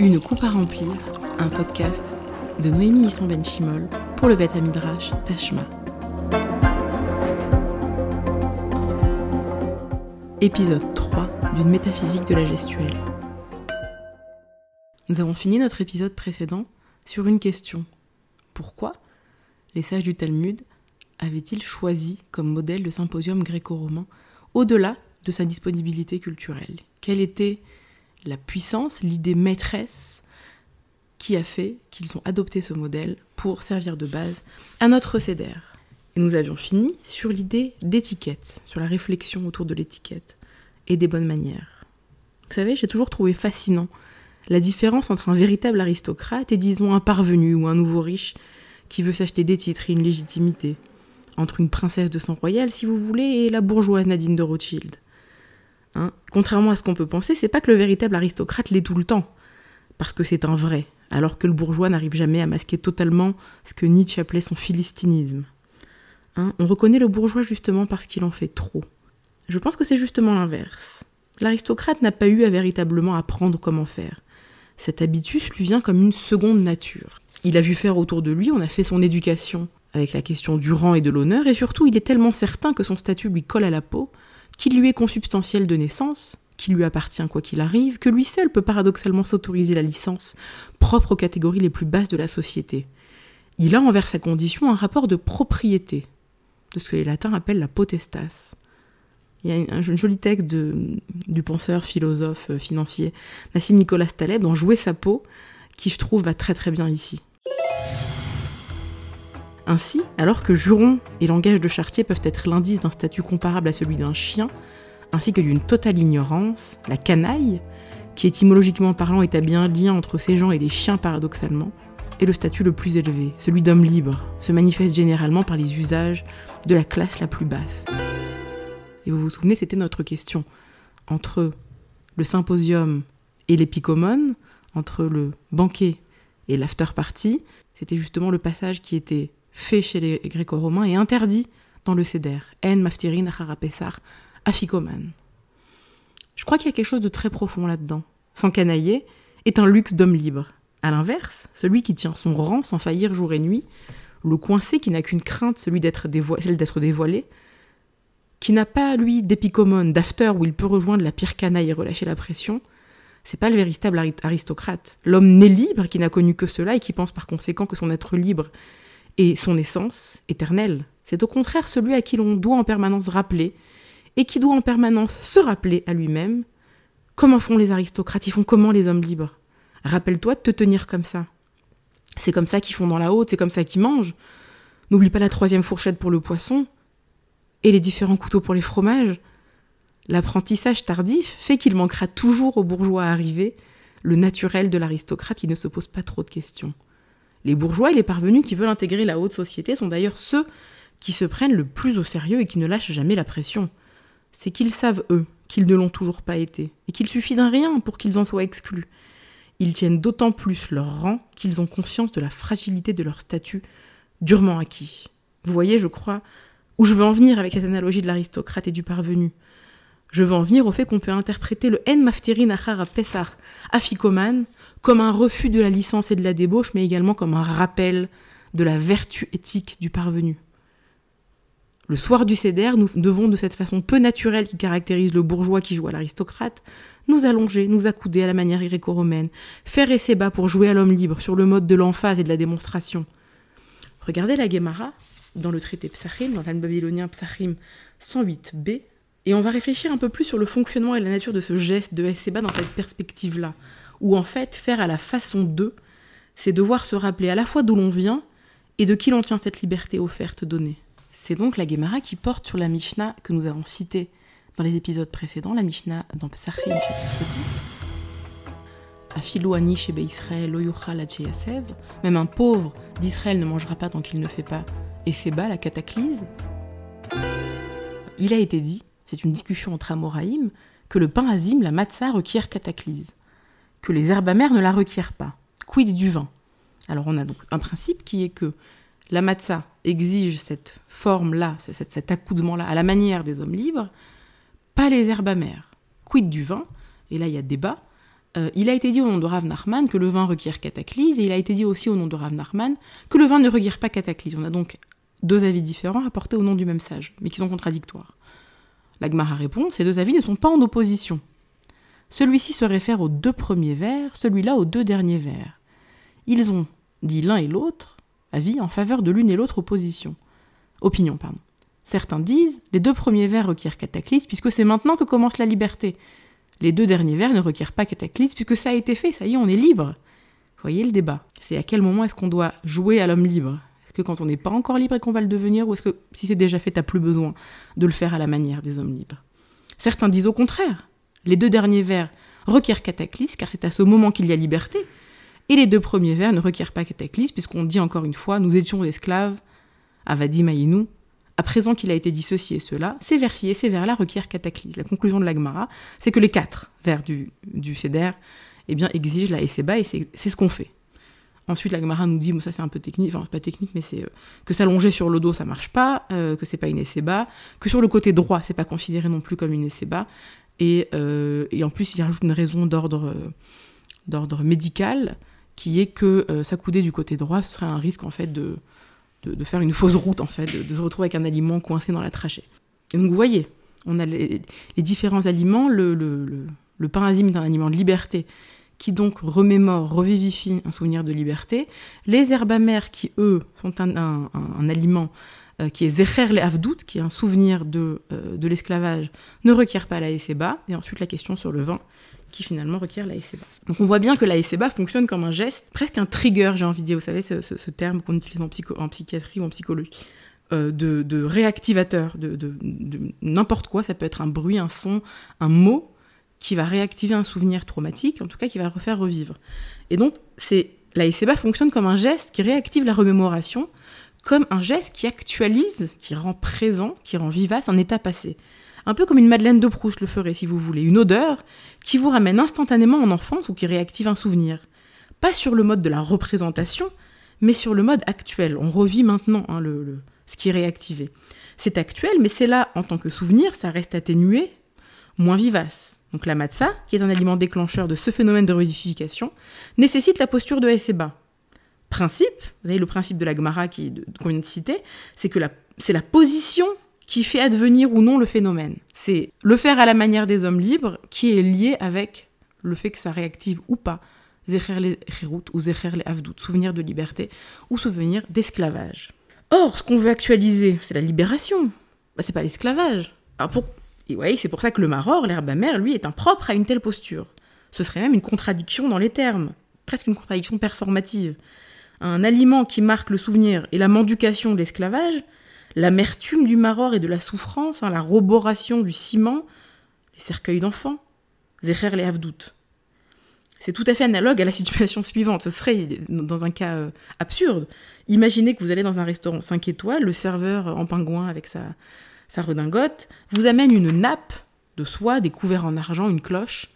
Une coupe à remplir, un podcast de Noémie Issan Benchimol pour le Beth Midrash Tashma. Épisode 3 d'une métaphysique de la gestuelle. Nous avons fini notre épisode précédent sur une question. Pourquoi les sages du Talmud avaient-ils choisi comme modèle le symposium gréco-romain au-delà de sa disponibilité culturelle? Quelle était la puissance, l'idée maîtresse qui a fait qu'ils ont adopté ce modèle pour servir de base à notre CEDER. Et nous avions fini sur l'idée d'étiquette, sur la réflexion autour de l'étiquette et des bonnes manières. Vous savez, j'ai toujours trouvé fascinant la différence entre un véritable aristocrate et disons un parvenu ou un nouveau riche qui veut s'acheter des titres et une légitimité, entre une princesse de sang royal si vous voulez et la bourgeoise Nadine de Rothschild. Hein. Contrairement à ce qu'on peut penser, c'est pas que le véritable aristocrate l'est tout le temps, parce que c'est un vrai, alors que le bourgeois n'arrive jamais à masquer totalement ce que Nietzsche appelait son philistinisme. Hein. On reconnaît le bourgeois justement parce qu'il en fait trop. Je pense que c'est justement l'inverse. L'aristocrate n'a pas eu à véritablement apprendre comment faire. Cet habitus lui vient comme une seconde nature. Il a vu faire autour de lui, on a fait son éducation avec la question du rang et de l'honneur, et surtout il est tellement certain que son statut lui colle à la peau qu'il lui est consubstantiel de naissance, qu'il lui appartient quoi qu'il arrive, que lui seul peut paradoxalement s'autoriser la licence propre aux catégories les plus basses de la société. Il a envers sa condition un rapport de propriété, de ce que les latins appellent la potestas. Il y a un joli texte du penseur, philosophe, euh, financier Nassim Nicolas Taleb dans Jouer sa peau, qui je trouve va très très bien ici. Ainsi, alors que juron et langage de chartier peuvent être l'indice d'un statut comparable à celui d'un chien, ainsi que d'une totale ignorance, la canaille, qui étymologiquement parlant établit un lien entre ces gens et les chiens paradoxalement, est le statut le plus élevé, celui d'homme libre, se manifeste généralement par les usages de la classe la plus basse. Et vous vous souvenez, c'était notre question. Entre le symposium et l'épicomone, entre le banquet et l'after party, c'était justement le passage qui était fait chez les gréco-romains et interdit dans le Seder. En maftirin acharapesar afikoman. Je crois qu'il y a quelque chose de très profond là-dedans. S'encanailler est un luxe d'homme libre. À l'inverse, celui qui tient son rang sans faillir jour et nuit, le coincé qui n'a qu'une crainte, celui d'être celle d'être dévoilé, qui n'a pas, lui, d'épicomone, d'after où il peut rejoindre la pire canaille et relâcher la pression, c'est pas le véritable aristocrate. L'homme né libre qui n'a connu que cela et qui pense par conséquent que son être libre et son essence éternelle. C'est au contraire celui à qui l'on doit en permanence rappeler, et qui doit en permanence se rappeler à lui-même comment font les aristocrates, ils font comment les hommes libres? Rappelle-toi de te tenir comme ça. C'est comme ça qu'ils font dans la haute, c'est comme ça qu'ils mangent. N'oublie pas la troisième fourchette pour le poisson, et les différents couteaux pour les fromages. L'apprentissage tardif fait qu'il manquera toujours aux bourgeois arrivés le naturel de l'aristocrate qui ne se pose pas trop de questions. Les bourgeois et les parvenus qui veulent intégrer la haute société sont d'ailleurs ceux qui se prennent le plus au sérieux et qui ne lâchent jamais la pression. C'est qu'ils savent, eux, qu'ils ne l'ont toujours pas été, et qu'il suffit d'un rien pour qu'ils en soient exclus. Ils tiennent d'autant plus leur rang qu'ils ont conscience de la fragilité de leur statut durement acquis. Vous voyez, je crois, où je veux en venir avec cette analogie de l'aristocrate et du parvenu. Je veux en venir au fait qu'on peut interpréter le En Maftirin Achara Pesar Afikoman comme un refus de la licence et de la débauche, mais également comme un rappel de la vertu éthique du parvenu. Le soir du Céder, nous devons, de cette façon peu naturelle qui caractérise le bourgeois qui joue à l'aristocrate, nous allonger, nous accouder à la manière gréco-romaine, faire essai bas pour jouer à l'homme libre sur le mode de l'emphase et de la démonstration. Regardez la Gemara dans le traité Psachim, dans le babylonien Psachim 108b, et on va réfléchir un peu plus sur le fonctionnement et la nature de ce geste de bas dans cette perspective-là où en fait faire à la façon d'eux, c'est devoir se rappeler à la fois d'où l'on vient et de qui l'on tient cette liberté offerte donnée. C'est donc la Gemara qui porte sur la Mishnah que nous avons citée dans les épisodes précédents, la Mishnah dans Psachim chapitre 10. shebe Israël Même un pauvre d'Israël ne mangera pas tant qu'il ne fait pas et la cataclysme. Il a été dit, c'est une discussion entre Amoraïm, que le pain azim, la matzah, requiert cataclyse que les herbes amères ne la requièrent pas. Quid du vin? Alors on a donc un principe qui est que la matzah exige cette forme-là, cet, accoudement-là, à la manière des hommes libres, pas les herbes amères. Quid du vin? Et là, il y a débat. euh, il a été dit au nom de Rav Nachman que le vin requiert cataclyse, et il a été dit aussi au nom de Rav Nachman que le vin ne requiert pas cataclyse. On a donc deux avis différents apportés au nom du même sage, mais qui sont contradictoires. L'Agmara répond ces deux avis ne sont pas en opposition. Celui-ci se réfère aux deux premiers vers, celui-là aux deux derniers vers. Ils ont dit l'un et l'autre avis en faveur de l'une et l'autre opposition. Opinion, pardon. Certains disent les deux premiers vers requièrent cataclysme puisque c'est maintenant que commence la liberté. Les deux derniers vers ne requièrent pas cataclysme puisque ça a été fait, ça y est, on est libre. Voyez le débat. C'est à quel moment est-ce qu'on doit jouer à l'homme libre? Que quand on n'est pas encore libre et qu'on va le devenir ou est-ce que si c'est déjà fait, t'as plus besoin de le faire à la manière des hommes libres? Certains disent au contraire. Les deux derniers vers requièrent cataclysme car c'est à ce moment qu'il y a liberté. Et les deux premiers vers ne requièrent pas cataclysme puisqu'on dit encore une fois, nous étions esclaves, Avadi Maïnou, à présent qu'il a été dit ceci et cela, ces vers-ci et ces vers-là requièrent cataclysme. La conclusion de l'Agmara, c'est que les quatre vers du, du eh bien, exigent la Esseba et c'est ce qu'on fait. Ensuite, l'Agmara nous dit, bon, ça c'est un peu technique, enfin pas technique, mais c'est euh, que s'allonger sur le dos ça marche pas, euh, que c'est pas une Esseba, que sur le côté droit c'est pas considéré non plus comme une Esseba, et, euh, et, en plus il rajoute une raison d'ordre d'ordre médical qui est que s'accouder du côté droit ce serait un risque en fait de, de, faire une fausse route, en fait, de, se retrouver avec un aliment coincé dans la trachée. Et donc vous voyez, on a les, différents aliments, le, le, est un aliment de liberté qui donc remémore, revivifie un souvenir de liberté. Les herbes amères qui, eux, sont un, aliment euh, qui est Zecher le Avdout, qui est un souvenir de, euh, de l'esclavage, ne requièrent pas la. Et ensuite la question sur le vin, qui finalement requiert la. Donc on voit bien que la fonctionne comme un geste, presque un trigger, j'ai envie de dire, vous savez, ce, terme qu'on utilise en, en, psychiatrie ou en psychologie, euh, de, réactivateur, de, n'importe quoi, ça peut être un bruit, un son, un mot, qui va réactiver un souvenir traumatique, en tout cas qui va le refaire revivre. Et donc, c'est la SEBA fonctionne comme un geste qui réactive la remémoration, comme un geste qui actualise, qui rend présent, qui rend vivace un état passé un peu comme une Madeleine de Proust le ferait si vous voulez, une odeur qui vous ramène instantanément en enfance ou qui réactive un souvenir. Pas sur le mode de la représentation, mais sur le mode actuel. On revit maintenant hein, ce qui est réactivé. C'est actuel, mais c'est là en tant que souvenir, ça reste atténué, moins vivace. Donc la matza, qui est un aliment déclencheur de ce phénomène de revivification, nécessite la posture de SEBA. Principe, vous avez le principe de la Gemara qu'on vient de citer, c'est que c'est la position qui fait advenir ou non le phénomène. C'est le faire à la manière des hommes libres qui est lié avec le fait que ça réactive ou pas Zecher les ou Zecher les Avdout, souvenir de liberté ou souvenir d'esclavage. Or, ce qu'on veut actualiser, c'est la libération. Bah, c'est pas l'esclavage. pour... Et ouais, c'est pour ça que le maror, l'herbe amère, lui, est impropre à une telle posture. Ce serait même une contradiction dans les termes, presque une contradiction performative. Un aliment qui marque le souvenir et la mendication de l'esclavage, l'amertume du maror et de la souffrance, hein, la roboration du ciment, les cercueils d'enfants, Zecher les Havdout. C'est tout à fait analogue à la situation suivante. Ce serait, dans un cas euh, absurde, imaginez que vous allez dans un restaurant 5 étoiles, le serveur en pingouin avec sa, sa redingote vous amène une nappe de soie, des couverts en argent, une cloche.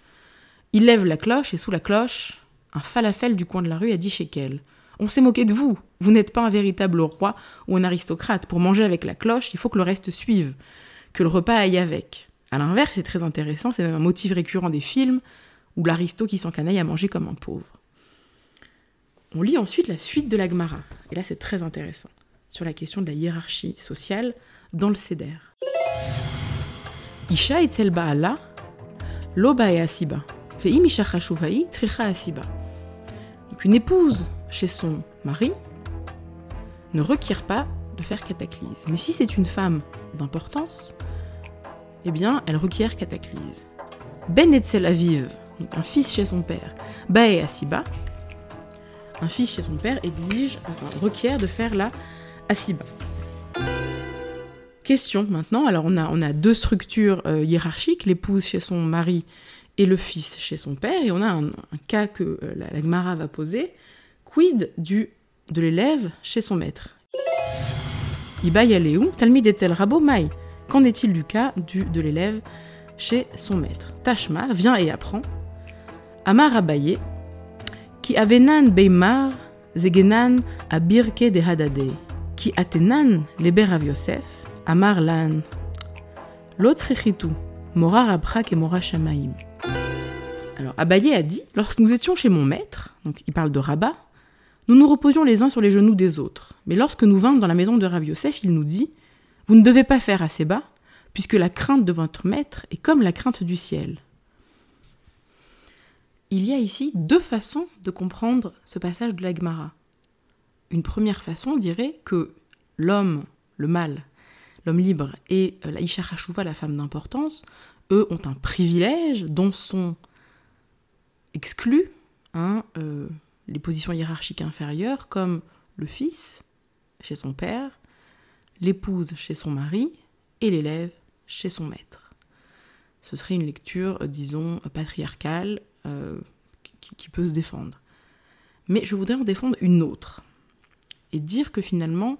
Il lève la cloche et sous la cloche, un falafel du coin de la rue a 10 shekels. On s'est moqué de vous. Vous n'êtes pas un véritable roi ou un aristocrate. Pour manger avec la cloche, il faut que le reste suive, que le repas aille avec. À l'inverse, c'est très intéressant, c'est même un motif récurrent des films où l'aristo qui s'encanaille à manger comme un pauvre. On lit ensuite la suite de l'Agmara. Et là, c'est très intéressant. Sur la question de la hiérarchie sociale dans le Seder. Isha et Baala, loba et asiba. tricha asiba. Donc une épouse chez son mari ne requiert pas de faire cataclysme. Mais si c'est une femme d'importance, eh bien, elle requiert cataclysme. Ben Etzel Aviv, un fils chez son père, Bae Asiba, un fils chez son père exige, requiert de faire la Asiba. Question maintenant, alors on a, on a deux structures euh, hiérarchiques, l'épouse chez son mari et le fils chez son père, et on a un, cas que euh, la, la Gemara va poser, Quid du, de l'élève chez son maître? Iba où Talmid etel rabo mai. Qu'en est-il du cas du, de l'élève chez son maître? Tashma vient et apprend. Amar Abaye, qui avenan beimar zegenan a birke de hadade, qui atenan leber Yosef, Amar lan. L'autre mora rabrak et mora shamaim. Alors Abaye a dit Lorsque nous étions chez mon maître, donc il parle de Rabat, nous nous reposions les uns sur les genoux des autres. Mais lorsque nous vînmes dans la maison de Rav Yosef, il nous dit Vous ne devez pas faire assez bas, puisque la crainte de votre maître est comme la crainte du ciel. Il y a ici deux façons de comprendre ce passage de l'Agmara. Une première façon dirait que l'homme, le mâle, l'homme libre et la Isha la femme d'importance, eux ont un privilège dont sont exclus hein, euh, les positions hiérarchiques inférieures comme le fils chez son père, l'épouse chez son mari et l'élève chez son maître. Ce serait une lecture, euh, disons, patriarcale euh, qui, peut se défendre. Mais je voudrais en défendre une autre et dire que finalement,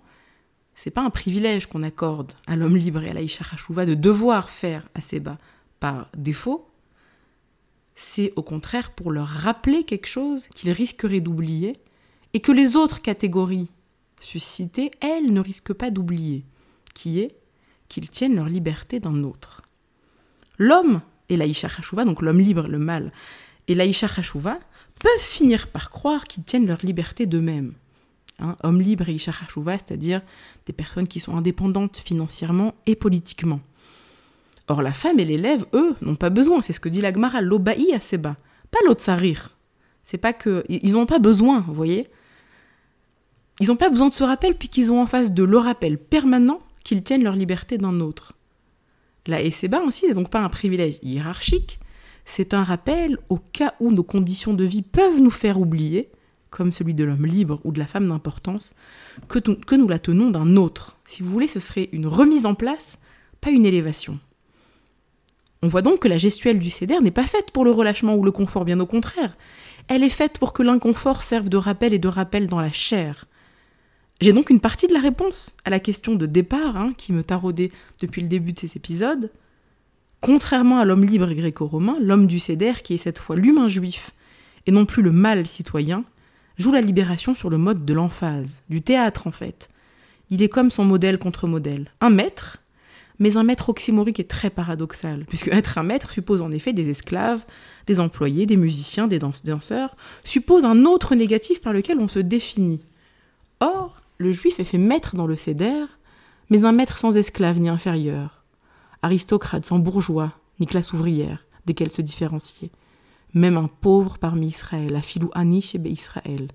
c'est pas un privilège qu'on accorde à l'homme libre et à l'Aïcha Hachouva de devoir faire assez bas par défaut, c'est au contraire pour leur rappeler quelque chose qu'ils risqueraient d'oublier et que les autres catégories suscitées, elles, ne risquent pas d'oublier, qui est qu'ils tiennent leur liberté d'un autre. L'homme et l'Aïcha Hachouva, donc l'homme libre, le mâle, et l'Aïcha Hachouva, peuvent finir par croire qu'ils tiennent leur liberté d'eux-mêmes. Hein, homme libre et Isha c'est-à-dire des personnes qui sont indépendantes financièrement et politiquement. Or, la femme et l'élève, eux, n'ont pas besoin. C'est ce que dit l'Agmara, l'obaï à Seba, pas l'otsarir. C'est pas que. Ils n'ont pas besoin, vous voyez Ils n'ont pas besoin de ce rappel, puisqu'ils ont en face de le rappel permanent qu'ils tiennent leur liberté d'un autre. La Seba, ainsi, n'est donc pas un privilège hiérarchique, c'est un rappel au cas où nos conditions de vie peuvent nous faire oublier comme celui de l'homme libre ou de la femme d'importance, que, nous la tenons d'un autre. Si vous voulez, ce serait une remise en place, pas une élévation. On voit donc que la gestuelle du céder n'est pas faite pour le relâchement ou le confort, bien au contraire. Elle est faite pour que l'inconfort serve de rappel et de rappel dans la chair. J'ai donc une partie de la réponse à la question de départ hein, qui me taraudait depuis le début de ces épisodes. Contrairement à l'homme libre gréco-romain, l'homme du céder, qui est cette fois l'humain juif et non plus le mâle citoyen, joue la libération sur le mode de l'emphase, du théâtre en fait. Il est comme son modèle contre modèle. Un maître, mais un maître oxymorique est très paradoxal, puisque être un maître suppose en effet des esclaves, des employés, des musiciens, des danseurs, suppose un autre négatif par lequel on se définit. Or, le juif est fait maître dans le céder, mais un maître sans esclaves ni inférieur, aristocrate sans bourgeois, ni classe ouvrière, desquels se différencier même un pauvre parmi Israël, filou Anish et Israël.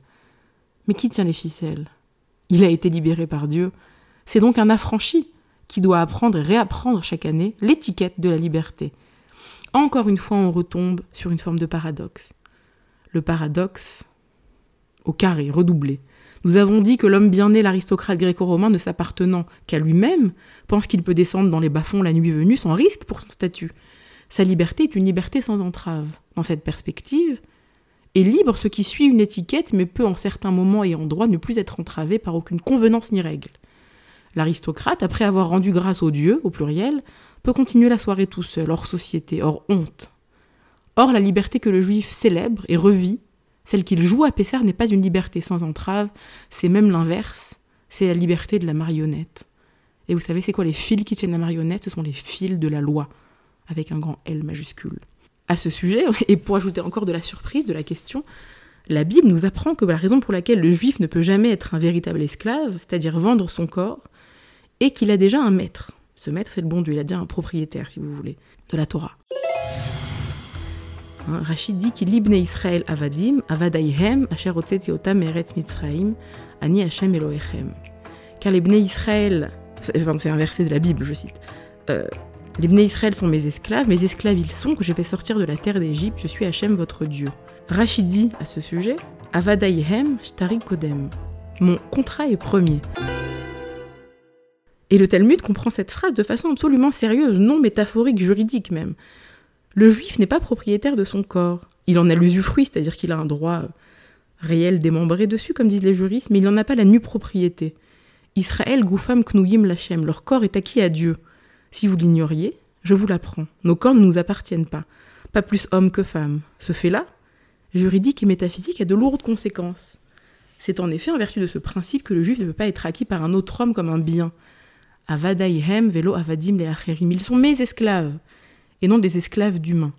Mais qui tient les ficelles? Il a été libéré par Dieu. C'est donc un affranchi qui doit apprendre et réapprendre chaque année l'étiquette de la liberté. Encore une fois, on retombe sur une forme de paradoxe. Le paradoxe au carré, redoublé. Nous avons dit que l'homme bien né, l'aristocrate gréco-romain, ne s'appartenant qu'à lui-même, pense qu'il peut descendre dans les bas-fonds la nuit venue sans risque pour son statut. Sa liberté est une liberté sans entrave. Dans cette perspective, est libre ce qui suit une étiquette mais peut en certains moments et endroits ne plus être entravé par aucune convenance ni règle. L'aristocrate, après avoir rendu grâce aux dieux, au pluriel, peut continuer la soirée tout seul, hors société, hors honte. Or, la liberté que le juif célèbre et revit, celle qu'il joue à Pessar, n'est pas une liberté sans entrave, c'est même l'inverse, c'est la liberté de la marionnette. Et vous savez, c'est quoi les fils qui tiennent la marionnette? Ce sont les fils de la loi avec un grand L majuscule. À ce sujet, et pour ajouter encore de la surprise de la question, la Bible nous apprend que la raison pour laquelle le juif ne peut jamais être un véritable esclave, c'est-à-dire vendre son corps, est qu'il a déjà un maître. Ce maître, c'est le bon Dieu, il a déjà un propriétaire, si vous voulez, de la Torah. Hein, Rachid dit qu'il libne Israël avadim, avadaihem, asher otam eretz mitzraim, ani Hashem Elohechem. Car les Israël, c'est un verset de la Bible, je cite, euh, les Bnei Israël sont mes esclaves, mes esclaves ils sont que j'ai fait sortir de la terre d'Égypte, je suis Hachem votre Dieu. Rachidi à ce sujet, Avadaihem Shtari Kodem. Mon contrat est premier. Et le Talmud comprend cette phrase de façon absolument sérieuse, non métaphorique, juridique même. Le juif n'est pas propriétaire de son corps. Il en a l'usufruit, c'est-à-dire qu'il a un droit réel démembré dessus, comme disent les juristes, mais il n'en a pas la nue propriété. Israël, Goufam, Knouyim, Lachem, leur corps est acquis à Dieu. Si vous l'ignoriez, je vous l'apprends, nos corps ne nous appartiennent pas, pas plus hommes que femmes. Ce fait-là, juridique et métaphysique, a de lourdes conséquences. C'est en effet en vertu de ce principe que le juif ne peut pas être acquis par un autre homme comme un bien. Avadaihem velo avadim le acherim. Ils sont mes esclaves, et non des esclaves d'humains.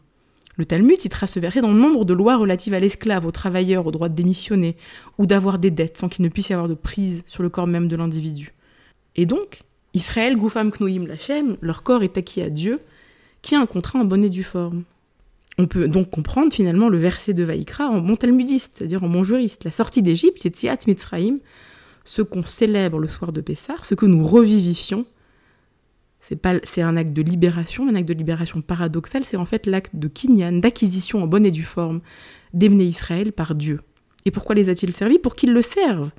Le Talmud citera ce verset dans nombre de lois relatives à l'esclave, au travailleur, au droit de démissionner ou d'avoir des dettes sans qu'il ne puisse y avoir de prise sur le corps même de l'individu. Et donc, Israël, Goufam, Knoïm, Lachem, leur corps est acquis à Dieu, qui a un contrat en bonne et due forme. On peut donc comprendre finalement le verset de Vaïkra en bon talmudiste, c'est-à-dire en bon juriste. La sortie d'Égypte, c'est Tziat Mitzraïm, ce qu'on célèbre le soir de Pessah, ce que nous revivifions. C'est un acte de libération, un acte de libération paradoxal, c'est en fait l'acte de kinyan, d'acquisition en bonne et due forme d'Ebné Israël par Dieu. Et pourquoi les a-t-il servis? Pour qu'ils le servent.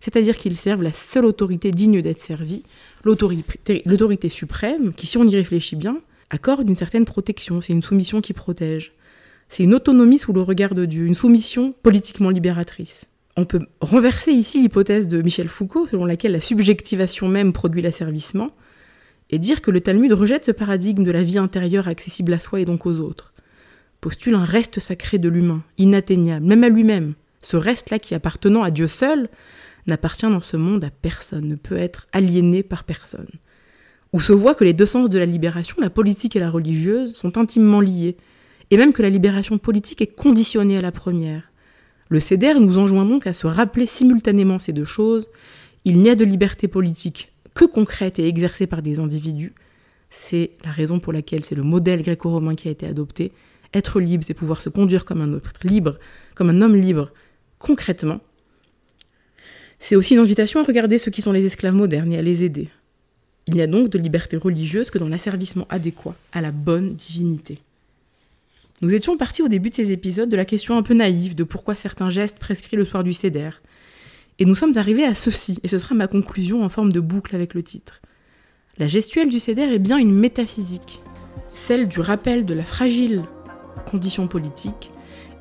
C'est-à-dire qu'ils servent la seule autorité digne d'être servie, l'autorité suprême, qui, si on y réfléchit bien, accorde une certaine protection, c'est une soumission qui protège. C'est une autonomie sous le regard de Dieu, une soumission politiquement libératrice. On peut renverser ici l'hypothèse de Michel Foucault, selon laquelle la subjectivation même produit l'asservissement, et dire que le Talmud rejette ce paradigme de la vie intérieure accessible à soi et donc aux autres. Postule un reste sacré de l'humain, inatteignable, même à lui-même. Ce reste-là qui, appartenant à Dieu seul, n'appartient dans ce monde à personne, ne peut être aliéné par personne où se voit que les deux sens de la libération, la politique et la religieuse, sont intimement liés, et même que la libération politique est conditionnée à la première. Le CEDER nous enjoint donc à se rappeler simultanément ces deux choses. Il n'y a de liberté politique que concrète et exercée par des individus. C'est la raison pour laquelle c'est le modèle gréco-romain qui a été adopté. Être libre, c'est pouvoir se conduire comme un autre libre, comme un homme libre, concrètement. C'est aussi une invitation à regarder ceux qui sont les esclaves modernes et à les aider. Il n'y a donc de liberté religieuse que dans l'asservissement adéquat à la bonne divinité. Nous étions partis au début de ces épisodes de la question un peu naïve de pourquoi certains gestes prescrits le soir du Céder. Et nous sommes arrivés à ceci, et ce sera ma conclusion en forme de boucle avec le titre. La gestuelle du Céder est bien une métaphysique, celle du rappel de la fragile condition politique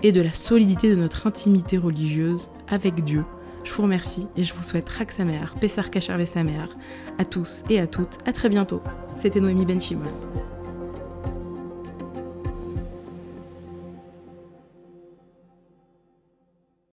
et de la solidité de notre intimité religieuse avec Dieu je vous remercie et je vous souhaite Raksamer, Pessar Kachar Vesamer à tous et à toutes. À très bientôt. C'était Noémie Benchimol.